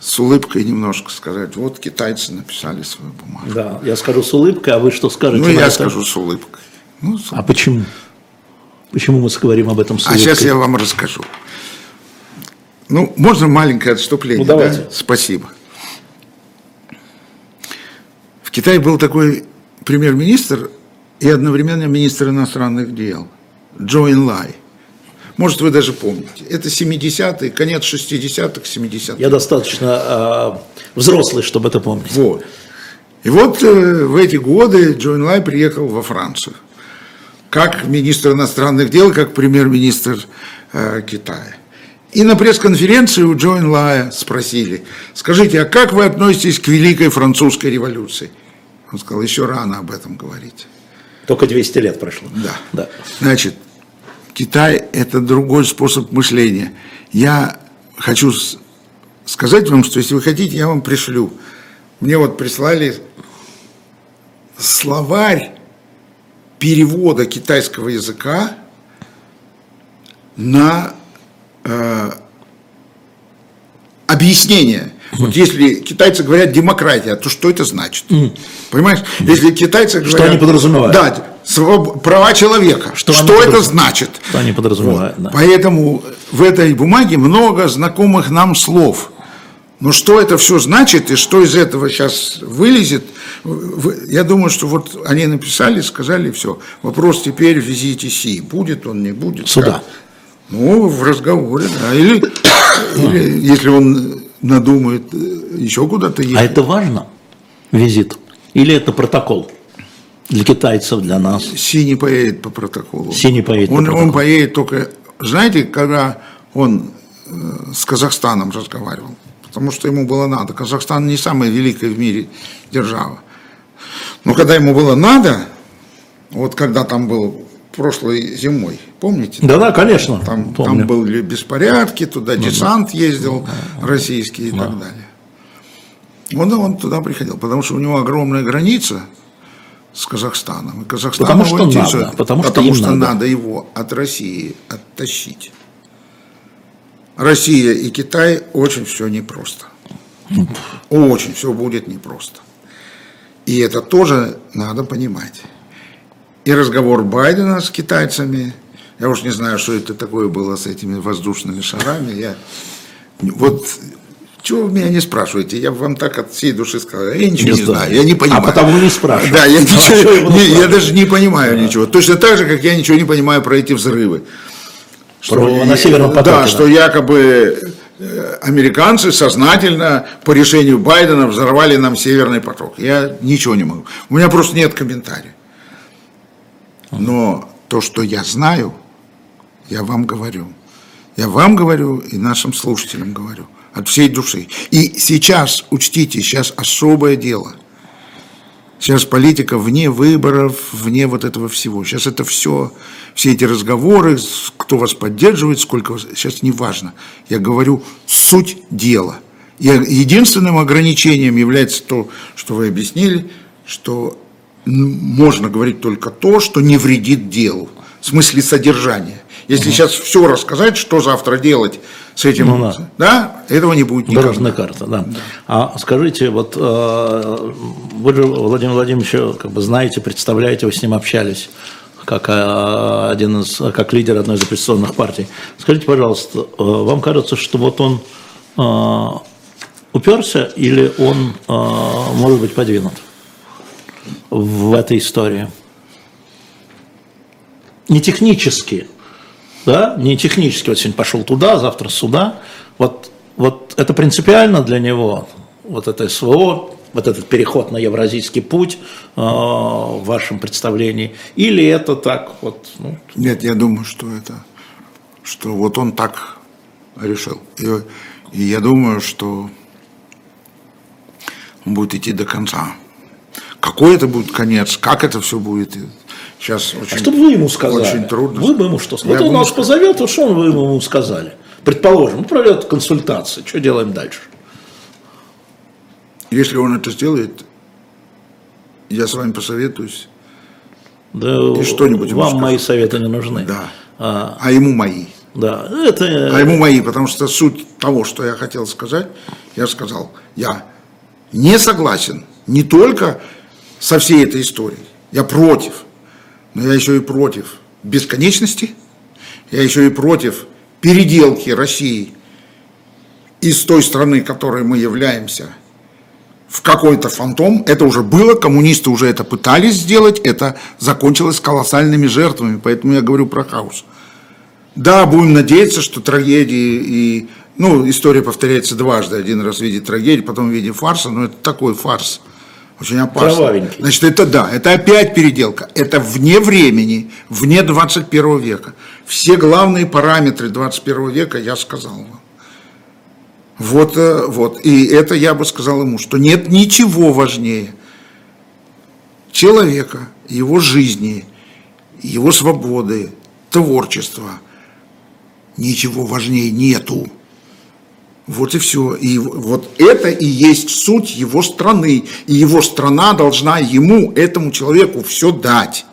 с улыбкой немножко сказать, вот китайцы написали свою бумагу. Да, я скажу с улыбкой, а вы что скажете? Ну, я это? скажу с улыбкой. Ну, с улыбкой. А почему? Почему мы говорим об этом с улыбкой? А сейчас я вам расскажу. Ну, можно маленькое отступление? Ну, давайте. Да? Спасибо. В Китае был такой премьер-министр и одновременно министр иностранных дел Джо Инлай. Может, вы даже помните. Это 70-е, конец 60-х, 70-х. Я достаточно э, взрослый, чтобы это помнить. Вот. И вот э, в эти годы Джо Инлай приехал во Францию. Как министр иностранных дел, как премьер-министр э, Китая. И на пресс-конференции у Джоин Лая спросили, скажите, а как вы относитесь к Великой Французской революции? Он сказал, еще рано об этом говорить. Только 200 лет прошло. Да. да. Значит, Китай – это другой способ мышления. Я хочу сказать вам, что если вы хотите, я вам пришлю. Мне вот прислали словарь перевода китайского языка на э, объяснение. Вот если китайцы говорят демократия, то что это значит? Понимаешь? Если китайцы говорят... Что они подразумевают? Да, своб... права человека. Что, что это значит? Что они подразумевают, вот. да. Поэтому в этой бумаге много знакомых нам слов. Но что это все значит и что из этого сейчас вылезет, я думаю, что вот они написали, сказали все. Вопрос теперь в визите Си. Будет он, не будет? Сюда. Как? Ну, в разговоре, да. Или, Или, если он надумает э, еще куда-то ехать. А это важно, визит? Или это протокол? Для китайцев, для нас. Си не поедет по протоколу. Си не поедет он, по протоколу. Он поедет только... Знаете, когда он э, с Казахстаном разговаривал, потому что ему было надо. Казахстан не самая великая в мире держава. Но когда ему было надо, вот когда там был прошлой зимой, помните? Да, да, конечно. Там, там были беспорядки, туда десант ездил российский и так далее. Он, он туда приходил, потому что у него огромная граница с Казахстаном. И Казахстан потому что надо, потому, потому что, что надо. надо его от России оттащить. Россия и Китай очень все непросто. Очень все будет непросто. И это тоже надо понимать. И разговор Байдена с китайцами, я уж не знаю, что это такое было с этими воздушными шарами, я вот чего вы меня не спрашиваете? Я вам так от всей души сказал. Я ничего не, не знаю, я не понимаю. А потому не спрашиваю. Да, я, ничего, не, я даже не понимаю да. ничего. Точно так же, как я ничего не понимаю про эти взрывы. Про что, на Северном потоке. Да, да, что якобы э, американцы сознательно по решению Байдена взорвали нам Северный поток. Я ничего не могу. У меня просто нет комментариев. Но то, что я знаю, я вам говорю. Я вам говорю и нашим слушателям говорю – от всей души. И сейчас, учтите, сейчас особое дело. Сейчас политика вне выборов, вне вот этого всего. Сейчас это все, все эти разговоры, кто вас поддерживает, сколько вас, сейчас не важно. Я говорю суть дела. И единственным ограничением является то, что вы объяснили, что можно говорить только то, что не вредит делу, в смысле содержания. Если угу. сейчас все рассказать, что завтра делать с этим, ну, да. да, этого не будет никогда. Дорожная карта, да. да. А скажите, вот э, вы же Владимир Владимирович, как бы знаете, представляете, вы с ним общались как э, один из, как лидер одной из оппозиционных партий. Скажите, пожалуйста, э, вам кажется, что вот он уперся или он может быть подвинут в этой истории? Не технически, да, не технически, вот сегодня пошел туда, завтра сюда, вот, вот это принципиально для него, вот это СВО, вот этот переход на евразийский путь э, в вашем представлении, или это так вот? Ну... Нет, я думаю, что это, что вот он так решил. И, и я думаю, что он будет идти до конца. Какой это будет конец, как это все будет, Сейчас очень, а что бы вы ему сказали? Очень трудно. Вы бы ему что сказали? Вот он нас сказать. позовет, а что вы ему сказали? Предположим, проведет консультации, что делаем дальше? Если он это сделает, я с вами посоветуюсь. Да и что-нибудь вам мои советы не нужны. Да. А, а ему мои. Да, это... А ему мои, потому что суть того, что я хотел сказать, я сказал, я не согласен не только со всей этой историей, я против но я еще и против бесконечности, я еще и против переделки России из той страны, которой мы являемся, в какой-то фантом. Это уже было, коммунисты уже это пытались сделать, это закончилось колоссальными жертвами, поэтому я говорю про хаос. Да, будем надеяться, что трагедии и... Ну, история повторяется дважды. Один раз в виде трагедии, потом в виде фарса, но это такой фарс – очень опасно. Значит, это да, это опять переделка. Это вне времени, вне 21 века. Все главные параметры 21 века я сказал вам. Вот, э, вот. И это я бы сказал ему, что нет ничего важнее человека, его жизни, его свободы, творчества. Ничего важнее нету. Вот и все. И вот это и есть суть его страны. И его страна должна ему, этому человеку, все дать.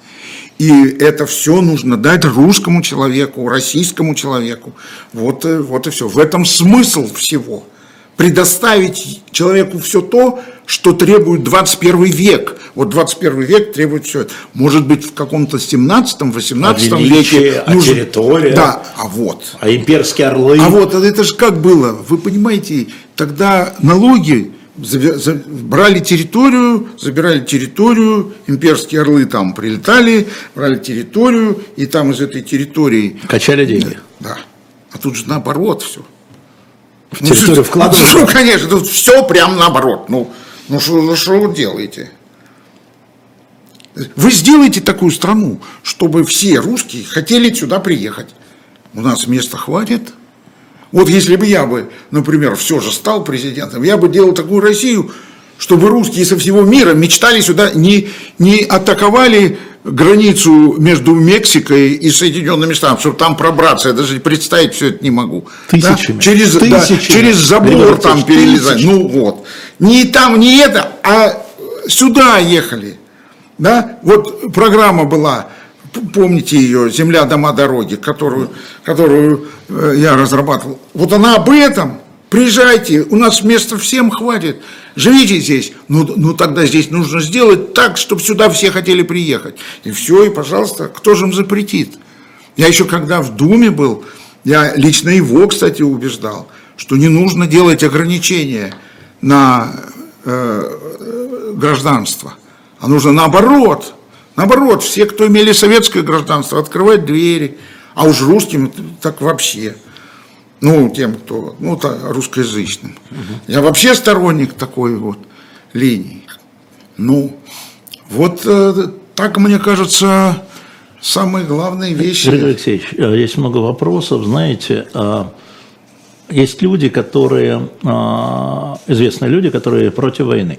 И это все нужно дать русскому человеку, российскому человеку. Вот, э, вот и все. В этом смысл всего. Предоставить человеку все то, что требует 21 век. Вот 21 век требует все это. Может быть, в каком-то 17-18 а веке... А нужно... территория. Да, а вот. А имперские орлы. А вот, это же как было? Вы понимаете, тогда налоги брали территорию, забирали территорию, имперские орлы там прилетали, брали территорию, и там из этой территории... Качали деньги. Да. А тут же наоборот все. В ну, территорию ну, вкладывать? Ну, конечно, тут все прям наоборот. Ну, ну что, ну, что вы делаете? Вы сделаете такую страну, чтобы все русские хотели сюда приехать. У нас места хватит. Вот если бы я бы, например, все же стал президентом, я бы делал такую Россию, чтобы русские со всего мира мечтали сюда, не, не атаковали границу между Мексикой и Соединенными Штатами, чтобы там пробраться, я даже представить все это не могу. Тысячами. Да? Через, Тысячами. Да, через забор Ребята, там перелезать. Тысячи. Ну вот. Не там, не это, а сюда ехали. Да? Вот программа была, помните ее, «Земля, дома, дороги», которую, которую э, я разрабатывал. Вот она об этом. Приезжайте, у нас места всем хватит. Живите здесь. Ну, ну тогда здесь нужно сделать так, чтобы сюда все хотели приехать. И все, и пожалуйста, кто же им запретит? Я еще когда в Думе был, я лично его, кстати, убеждал, что не нужно делать ограничения на э, гражданство – а нужно наоборот. Наоборот, все, кто имели советское гражданство, открывать двери. А уж русским так вообще. Ну, тем, кто, ну, так, русскоязычным. Угу. Я вообще сторонник такой вот линии. Ну, вот э, так, мне кажется, самые главные вещи. Сергей Алексеевич, э, есть много вопросов. Знаете, а, есть люди, которые, а, известные люди, которые против войны.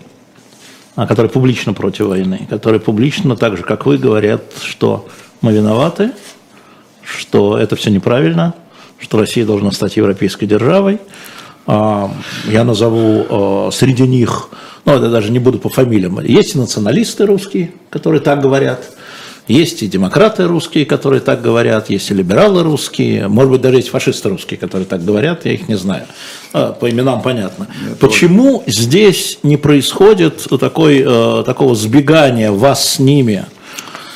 А, которые публично против войны, которые публично, так же как вы, говорят, что мы виноваты, что это все неправильно, что Россия должна стать европейской державой. А, я назову а, среди них, ну, я даже не буду по фамилиям, есть и националисты русские, которые так говорят, есть и демократы русские, которые так говорят, есть и либералы русские, может быть, даже есть фашисты русские, которые так говорят, я их не знаю. А, по именам понятно. Я Почему тоже. здесь не происходит такой, э, такого сбегания вас с ними,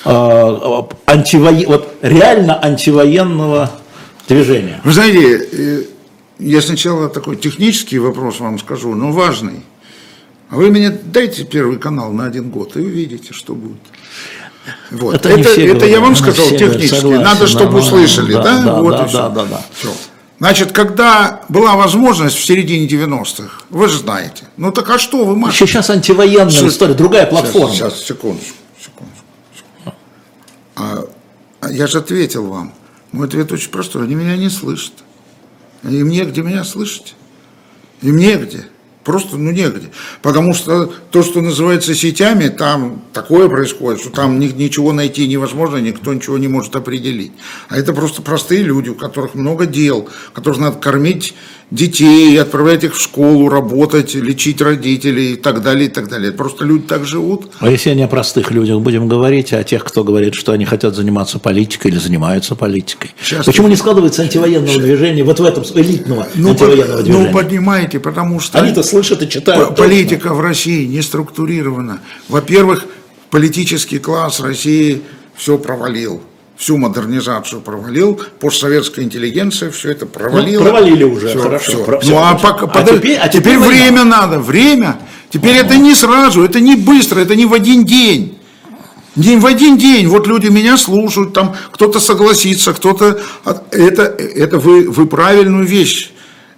э, антиво... вот реально антивоенного движения? Вы знаете, э, я сначала такой технический вопрос вам скажу, но важный. А вы мне дайте первый канал на один год и увидите, что будет. Вот. Это, это, это говорят, я вам сказал технически. Согласен, Надо, чтобы услышали, да? Да, да, вот да, да, да, да. Все. Значит, когда была возможность в середине 90-х, вы же знаете. Ну так а что вы можете? Сейчас антивоенная что? история, другая платформа. Сейчас, сейчас секундочку, секундочку. А, а я же ответил вам. Мой ответ очень простой. Они меня не слышат. Им негде меня слышать. Им негде. Просто ну негде. Потому что то, что называется сетями, там такое происходит, что там ничего найти невозможно, никто ничего не может определить. А это просто простые люди, у которых много дел, которых надо кормить детей, отправлять их в школу, работать, лечить родителей и так далее, и так далее. Просто люди так живут. А если не о простых людях будем говорить, а о тех, кто говорит, что они хотят заниматься политикой или занимаются политикой? Сейчас Почему не складывается антивоенного Сейчас. движения вот в этом элитного ну, антивоенного под, движения? Ну, поднимайте, потому что... Они-то слышат и читают. Политика точно. в России не структурирована. Во-первых, политический класс России все провалил всю модернизацию провалил, постсоветская интеллигенция все это провалила. Ну, провалили уже, все, хорошо. Все. Про, ну, а, пока, а, под... теперь, а теперь, теперь время надо, время. Теперь ага. это не сразу, это не быстро, это не в один день. Не в один день, вот люди меня слушают, там кто-то согласится, кто-то... Это, это вы, вы правильную вещь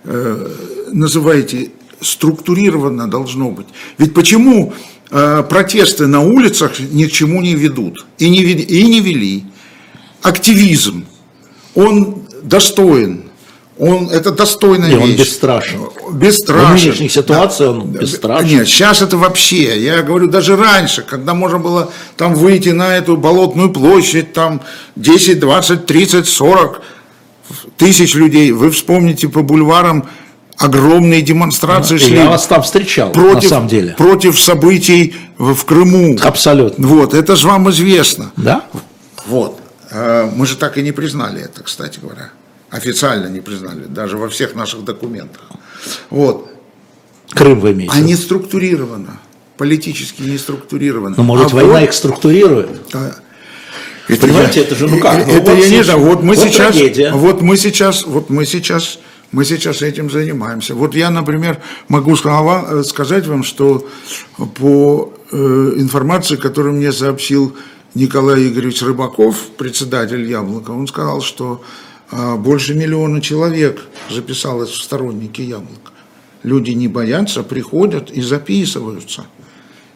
э, называете, структурированно должно быть. Ведь почему э, протесты на улицах ни к чему не ведут и не, и не вели? Активизм, он достоин. Он, это достойная Нет, вещь. он бесстрашен. Бесстрашен. В нынешних ситуациях да. он бесстрашен. Нет, сейчас это вообще, я говорю, даже раньше, когда можно было там выйти на эту болотную площадь, там 10, 20, 30, 40 тысяч людей, вы вспомните по бульварам, огромные демонстрации шли. Я вас там встречал, против, на самом деле. Против событий в Крыму. Абсолютно. Вот, это же вам известно. Да? Вот. А, мы же так и не признали это, кстати говоря. Официально не признали, даже во всех наших документах. Вот. Крым вы имеете? А не структурировано. Политически не структурировано. Ну, может, а война вот, их структурирует? Да. Это Понимаете, я, это же ну как? Это, ну, вот я не знаю. Вот мы вот сейчас, трагедия. вот мы сейчас, вот мы сейчас, мы сейчас этим занимаемся. Вот я, например, могу э, сказать вам, что по э, информации, которую мне сообщил Николай Игоревич Рыбаков, председатель Яблока, он сказал, что а, больше миллиона человек записалось в сторонники яблок. Люди не боятся, приходят и записываются.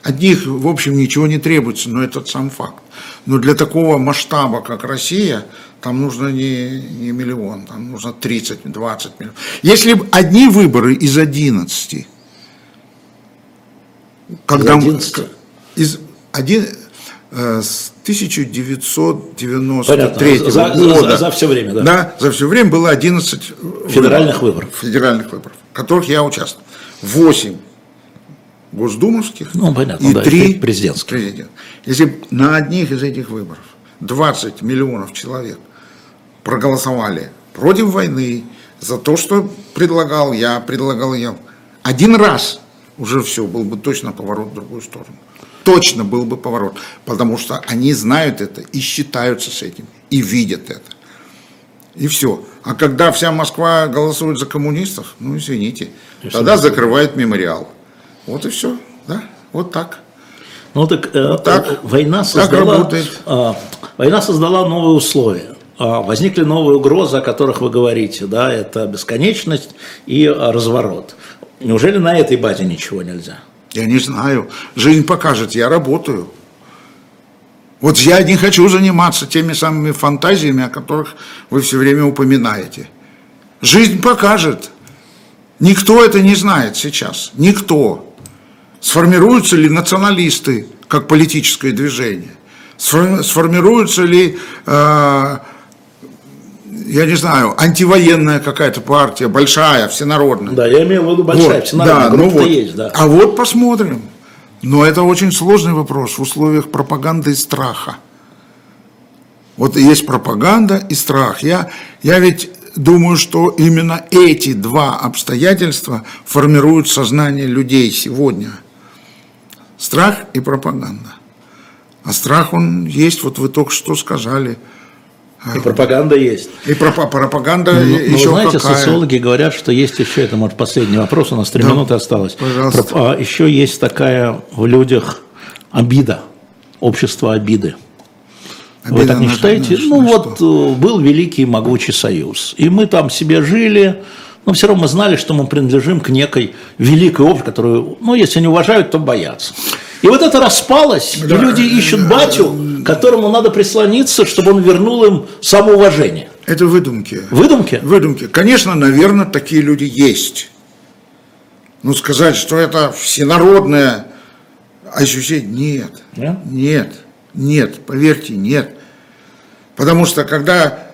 От них, в общем, ничего не требуется, но это сам факт. Но для такого масштаба, как Россия, там нужно не, не миллион, там нужно 30-20 миллионов. Если одни выборы из 11, когда из 11? Из, один, с 1993 Понятно. За, года. За, за все время, да. Да, за все время было 11 федеральных выборов. Федеральных выборов, в которых я участвовал. 8 госдумовских ну, понятно, и да, 3 президентских. Президент. Если на одних из этих выборов 20 миллионов человек проголосовали против войны, за то, что предлагал я, предлагал я, один раз уже все, был бы точно поворот в другую сторону точно был бы поворот, потому что они знают это и считаются с этим, и видят это. И все. А когда вся Москва голосует за коммунистов, ну извините, и тогда закрывает мемориал. Вот и все, да, вот так. Ну так, э, вот так война создала, так э, война создала новые условия. А возникли новые угрозы, о которых вы говорите, да, это бесконечность и разворот. Неужели на этой базе ничего нельзя? Я не знаю. Жизнь покажет, я работаю. Вот я не хочу заниматься теми самыми фантазиями, о которых вы все время упоминаете. Жизнь покажет. Никто это не знает сейчас. Никто. Сформируются ли националисты как политическое движение? Сформируются ли э, я не знаю, антивоенная какая-то партия, большая, всенародная. Да, я имею в виду большая, вот, всенародная, да, ну вот. есть, да. А вот посмотрим. Но это очень сложный вопрос в условиях пропаганды и страха. Вот есть пропаганда и страх. Я, я ведь думаю, что именно эти два обстоятельства формируют сознание людей сегодня. Страх и пропаганда. А страх, он есть, вот вы только что сказали – и пропаганда есть. И пропаганда ну, еще ну, знаете, какая? социологи говорят, что есть еще, это может последний вопрос, у нас три да, минуты осталось. Пожалуйста. А, еще есть такая в людях обида, общество обиды. Обида Вы так не считаете? На, ну вот что? Э, был великий могучий союз, и мы там себе жили, но все равно мы знали, что мы принадлежим к некой великой обществу, которую, ну, если не уважают, то боятся. И вот это распалось, да, и люди ищут батю, которому надо прислониться, чтобы он вернул им самоуважение. Это выдумки. Выдумки? Выдумки. Конечно, наверное, такие люди есть. Но сказать, что это всенародное ощущение, нет. Нет? Нет. Нет, поверьте, нет. Потому что когда,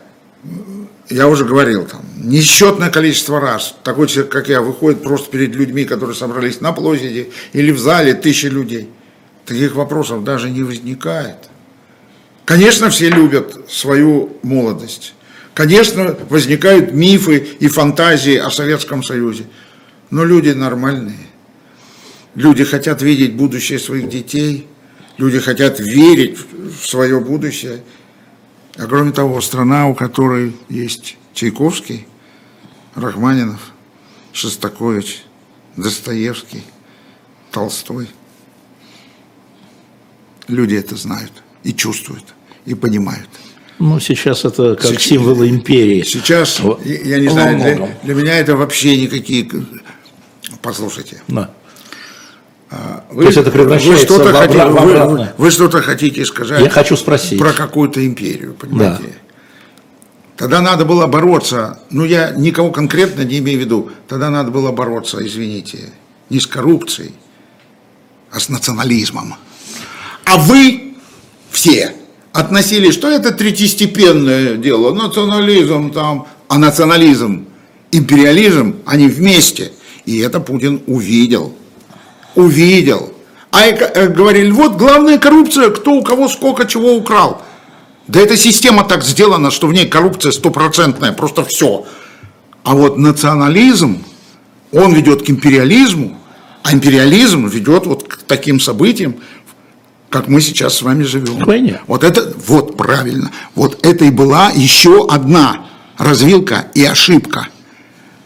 я уже говорил, там, несчетное количество раз такой человек, как я, выходит просто перед людьми, которые собрались на площади или в зале, тысячи людей. Таких вопросов даже не возникает. Конечно, все любят свою молодость. Конечно, возникают мифы и фантазии о Советском Союзе. Но люди нормальные. Люди хотят видеть будущее своих детей. Люди хотят верить в свое будущее. А кроме того, страна, у которой есть Чайковский, Рахманинов, Шостакович, Достоевский, Толстой. Люди это знают и чувствуют, и понимают. Ну, сейчас это как сейчас, символы империи. Сейчас, я не знаю, для, для меня это вообще никакие... Послушайте. Да. А, вы, То есть это превращается вы что-то в, хотите, вы, вы что-то хотите сказать Я хочу спросить. про какую-то империю, понимаете? Да. Тогда надо было бороться, ну я никого конкретно не имею в виду, тогда надо было бороться, извините, не с коррупцией, а с национализмом. А вы все относили, что это третьестепенное дело, национализм там, а национализм, империализм, они вместе. И это Путин увидел. Увидел. А э, говорили, вот главная коррупция, кто у кого сколько чего украл. Да эта система так сделана, что в ней коррупция стопроцентная, просто все. А вот национализм, он ведет к империализму, а империализм ведет вот к таким событиям, как мы сейчас с вами живем. Войне. Вот это, вот правильно, вот это и была еще одна развилка и ошибка.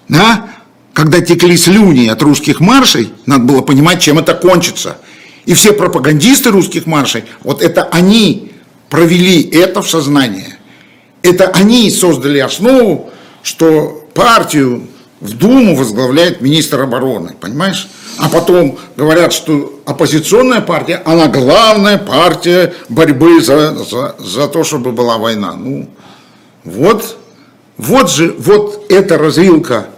Да? Когда текли слюни от русских маршей, надо было понимать, чем это кончится. И все пропагандисты русских маршей, вот это они провели это в сознание. это они создали основу, что партию в Думу возглавляет министр обороны, понимаешь? А потом говорят, что оппозиционная партия, она главная партия борьбы за, за, за то, чтобы была война. Ну, вот, вот же, вот эта развилка,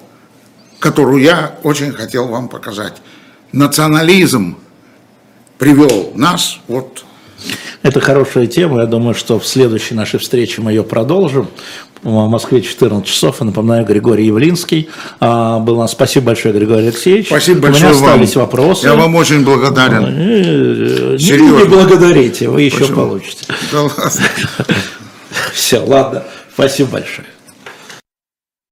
которую я очень хотел вам показать. Национализм привел нас вот это хорошая тема. Я думаю, что в следующей нашей встрече мы ее продолжим. В Москве 14 часов. И напоминаю, Григорий Явлинский а, был у нас. Спасибо большое, Григорий Алексеевич. Спасибо большое У меня остались вам. вопросы. Я вам очень благодарен. Не, не благодарите, вы еще Почему? получите. Да ладно. Все, ладно. Спасибо большое.